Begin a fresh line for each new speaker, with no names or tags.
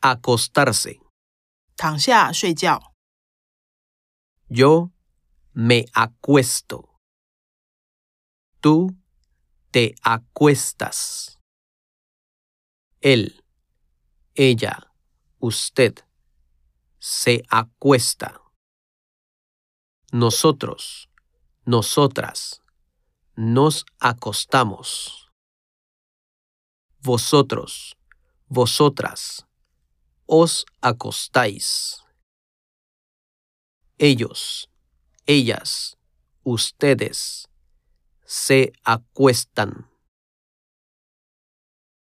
acostarse.
躺下睡觉。
Yo me acuesto. Tú te acuestas. Él, ella, usted se acuesta. Nosotros, nosotras, nos acostamos. Vosotros, vosotras, os acostáis. Ellos, ellas, ustedes se acuestan.